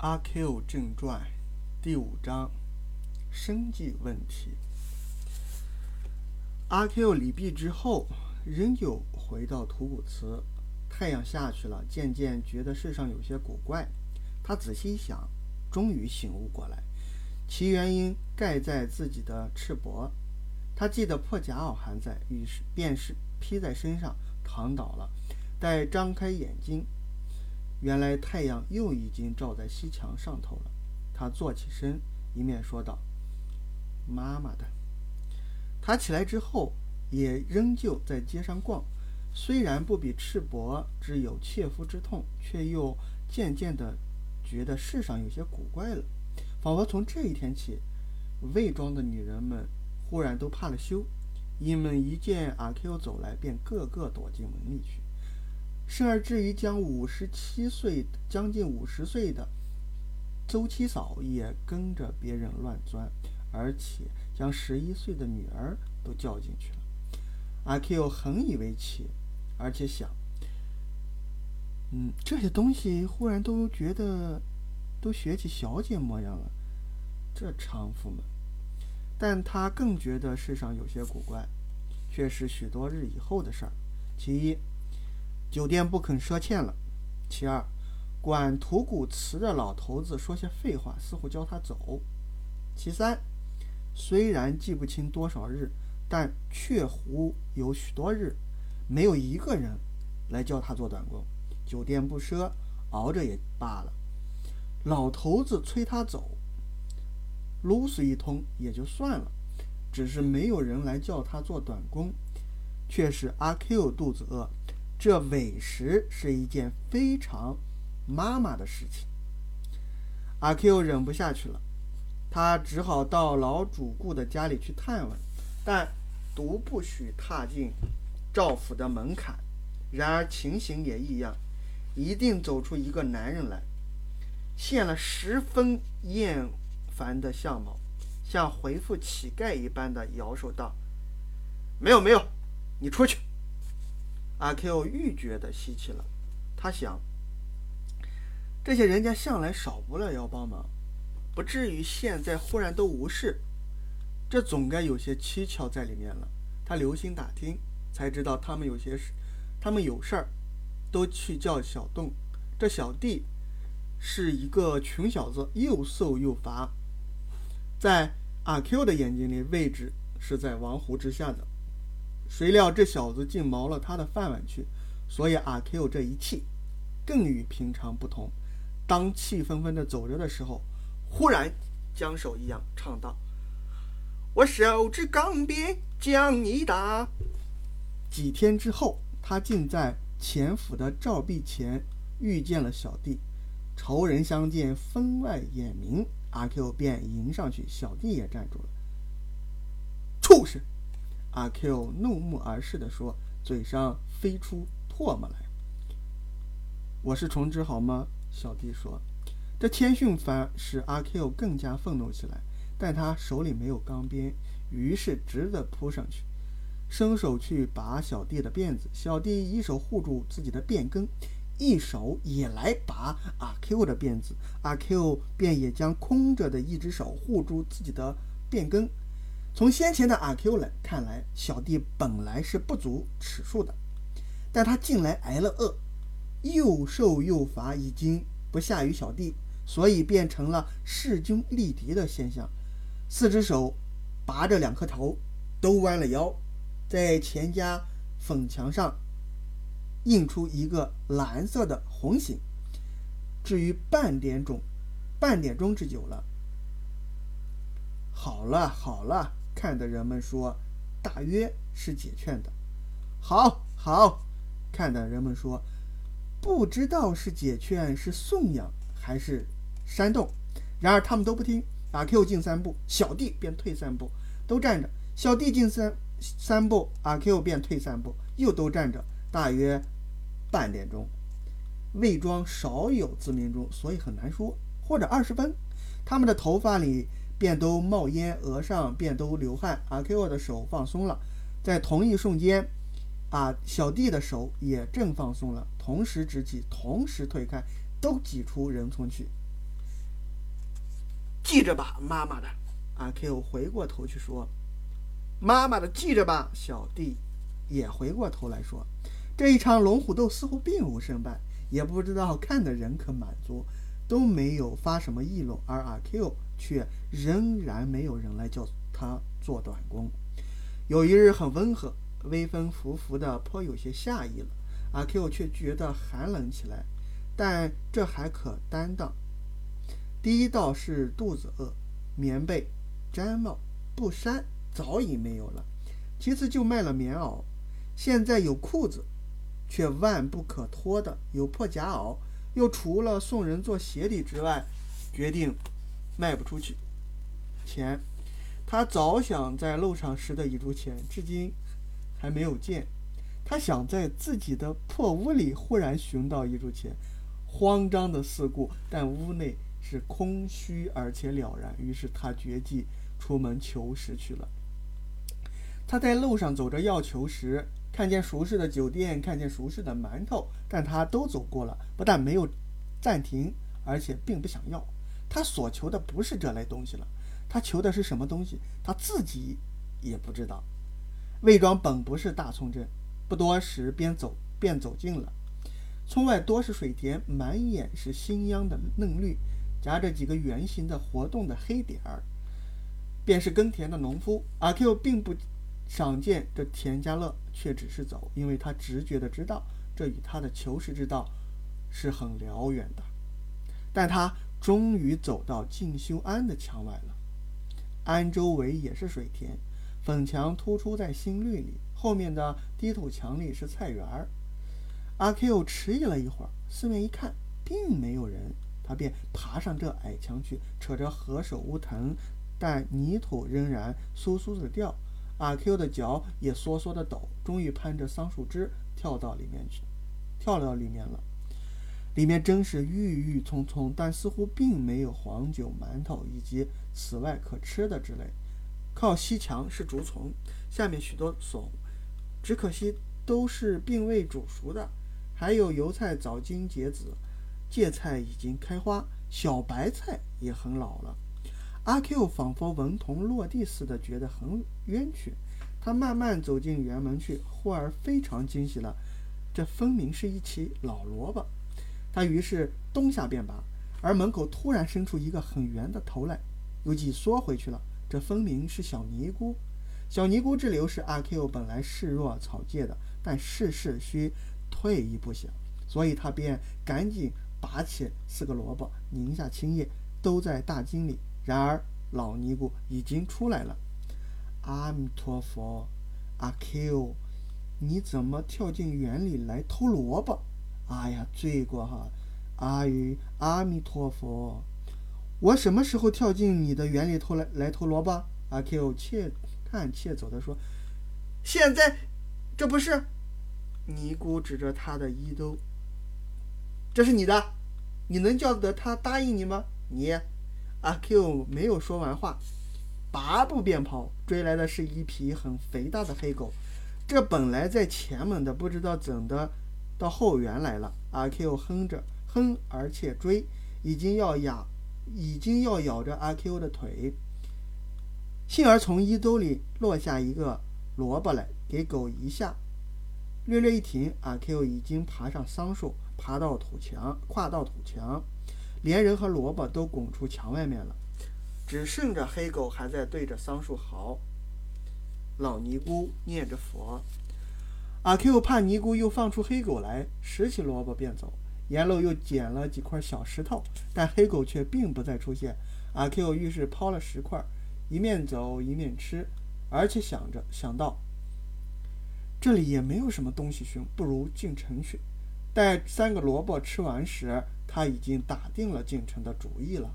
阿 Q 正传第五章生计问题。阿 Q 礼毕之后，仍旧回到土谷祠。太阳下去了，渐渐觉得世上有些古怪。他仔细一想，终于醒悟过来，其原因盖在自己的赤膊。他记得破夹袄还在，于是便是披在身上躺倒了。待张开眼睛。原来太阳又已经照在西墙上头了。他坐起身，一面说道：“妈妈的。”他起来之后，也仍旧在街上逛。虽然不比赤膊之有切肤之痛，却又渐渐的觉得世上有些古怪了。仿佛从这一天起，卫庄的女人们忽然都怕了羞，因们一见阿 Q 走来，便个个躲进门里去。甚而至于将五十七岁、将近五十岁的周七嫂也跟着别人乱钻，而且将十一岁的女儿都叫进去了。阿 Q 很以为奇，而且想，嗯，这些东西忽然都觉得都学起小姐模样了，这娼妇们。但他更觉得世上有些古怪，却是许多日以后的事儿。其一。酒店不肯赊欠了。其二，管土谷祠的老头子说些废话，似乎叫他走。其三，虽然记不清多少日，但确乎有许多日，没有一个人来叫他做短工。酒店不赊，熬着也罢了。老头子催他走，啰嗦一通也就算了，只是没有人来叫他做短工，却是阿 Q 肚子饿。这委实是一件非常妈妈的事情。阿 Q 忍不下去了，他只好到老主顾的家里去探问，但独不许踏进赵府的门槛。然而情形也异样，一定走出一个男人来，现了十分厌烦的相貌，像回复乞丐一般的摇手道：“没有，没有，你出去。”阿 Q 愈觉得稀奇了，他想：这些人家向来少不了要帮忙，不至于现在忽然都无事，这总该有些蹊跷在里面了。他留心打听，才知道他们有些事，他们有事儿，都去叫小洞。这小弟是一个穷小子，又瘦又乏，在阿 Q 的眼睛里，位置是在王湖之下的。谁料这小子竟毛了他的饭碗去，所以阿 Q 这一气更与平常不同。当气愤愤地走着的时候，忽然将手一扬，唱道：“我手执钢鞭将你打。”几天之后，他竟在前府的照壁前遇见了小弟。仇人相见，分外眼明。阿 Q 便迎上去，小弟也站住了。畜生！阿 Q 怒目而视地说，嘴上飞出唾沫来。我是虫子好吗？小弟说。这谦逊反而使阿 Q 更加愤怒起来，但他手里没有钢鞭，于是直地扑上去，伸手去拔小弟的辫子。小弟一手护住自己的辫根，一手也来拔阿 Q 的辫子。阿 Q 便也将空着的一只手护住自己的辫根。从先前的阿 Q 来看来，小弟本来是不足尺数的，但他近来挨了饿，又瘦又乏，已经不下于小弟，所以变成了势均力敌的现象。四只手拔着两颗头，都弯了腰，在钱家粉墙上印出一个蓝色的红形。至于半点钟，半点钟之久了。好了，好了。看的人们说，大约是解劝的。好好看的人们说，不知道是解劝是颂扬还是煽动。然而他们都不听。阿 Q 进三步，小弟便退三步，都站着。小弟进三三步，阿 Q 便退三步，又都站着。大约半点钟，魏庄少有自鸣钟，所以很难说。或者二十分，他们的头发里。便都冒烟，额上便都流汗。阿 Q 的手放松了，在同一瞬间，啊，小弟的手也正放松了，同时直起，同时推开，都挤出人丛去。记着吧，妈妈的。阿 Q 回过头去说：“妈妈的，记着吧。”小弟也回过头来说：“这一场龙虎斗似乎并无胜败，也不知道看的人可满足，都没有发什么议论，而阿 Q 却仍然没有人来叫他做短工。有一日很温和，微风拂拂的，颇有些夏意了。阿 Q 却觉得寒冷起来，但这还可担当。第一道是肚子饿，棉被。毡帽、布衫早已没有了，其次就卖了棉袄。现在有裤子，却万不可脱的有破夹袄，又除了送人做鞋底之外，决定卖不出去。钱，他早想在路上拾得一株钱，至今还没有见。他想在自己的破屋里忽然寻到一株钱，慌张的四顾，但屋内是空虚而且了然。于是他决计。出门求食去了。他在路上走着要求食，看见熟识的酒店，看见熟识的馒头，但他都走过了，不但没有暂停，而且并不想要。他所求的不是这类东西了，他求的是什么东西，他自己也不知道。魏庄本不是大葱镇，不多时边走便走近了。村外多是水田，满眼是新秧的嫩绿，夹着几个圆形的活动的黑点儿。便是耕田的农夫阿 Q 并不想见这田家乐，却只是走，因为他直觉的知道这与他的求实之道是很辽远的。但他终于走到进修庵的墙外了。庵周围也是水田，粉墙突出在新绿里，后面的低土墙里是菜园儿。阿 Q 迟疑了一会儿，四面一看，并没有人，他便爬上这矮墙去，扯着何首乌藤。但泥土仍然簌簌的掉，阿 Q 的脚也缩缩的抖，终于攀着桑树枝跳到里面去，跳到里面了。里面真是郁郁葱葱，但似乎并没有黄酒、馒头以及此外可吃的之类。靠西墙是竹丛，下面许多笋，只可惜都是并未煮熟的。还有油菜早经结籽，芥菜已经开花，小白菜也很老了。阿 Q 仿佛文童落地似的，觉得很冤屈。他慢慢走进园门去，忽而非常惊喜了，这分明是一起老萝卜。他于是东下便拔，而门口突然伸出一个很圆的头来，又即缩回去了。这分明是小尼姑。小尼姑之流是阿 Q 本来视若草芥的，但事事需退一步想，所以他便赶紧拔起四个萝卜，拧下青叶，都在大襟里。然而，老尼姑已经出来了。阿弥陀佛，阿 Q，你怎么跳进园里来偷萝卜？哎呀，罪过哈！阿弥阿弥陀佛，我什么时候跳进你的园里偷来来偷萝卜？阿 Q 怯叹怯走的说：“现在，这不是？”尼姑指着他的衣兜：“这是你的，你能叫得他答应你吗？你？”阿 Q 没有说完话，拔步便跑，追来的是一匹很肥大的黑狗。这本来在前门的，不知道怎的到后园来了。阿 Q 哼着哼，而且追，已经要咬，已经要咬着阿 Q 的腿。幸而从衣兜里落下一个萝卜来，给狗一下，略略一停，阿 Q 已经爬上桑树，爬到土墙，跨到土墙。连人和萝卜都拱出墙外面了，只剩着黑狗还在对着桑树嚎。老尼姑念着佛，阿 Q 怕尼姑又放出黑狗来，拾起萝卜便走。沿路又捡了几块小石头，但黑狗却并不再出现。阿 Q 于是抛了石块，一面走一面吃，而且想着想到，这里也没有什么东西寻，不如进城去。待三个萝卜吃完时。他已经打定了进城的主意了。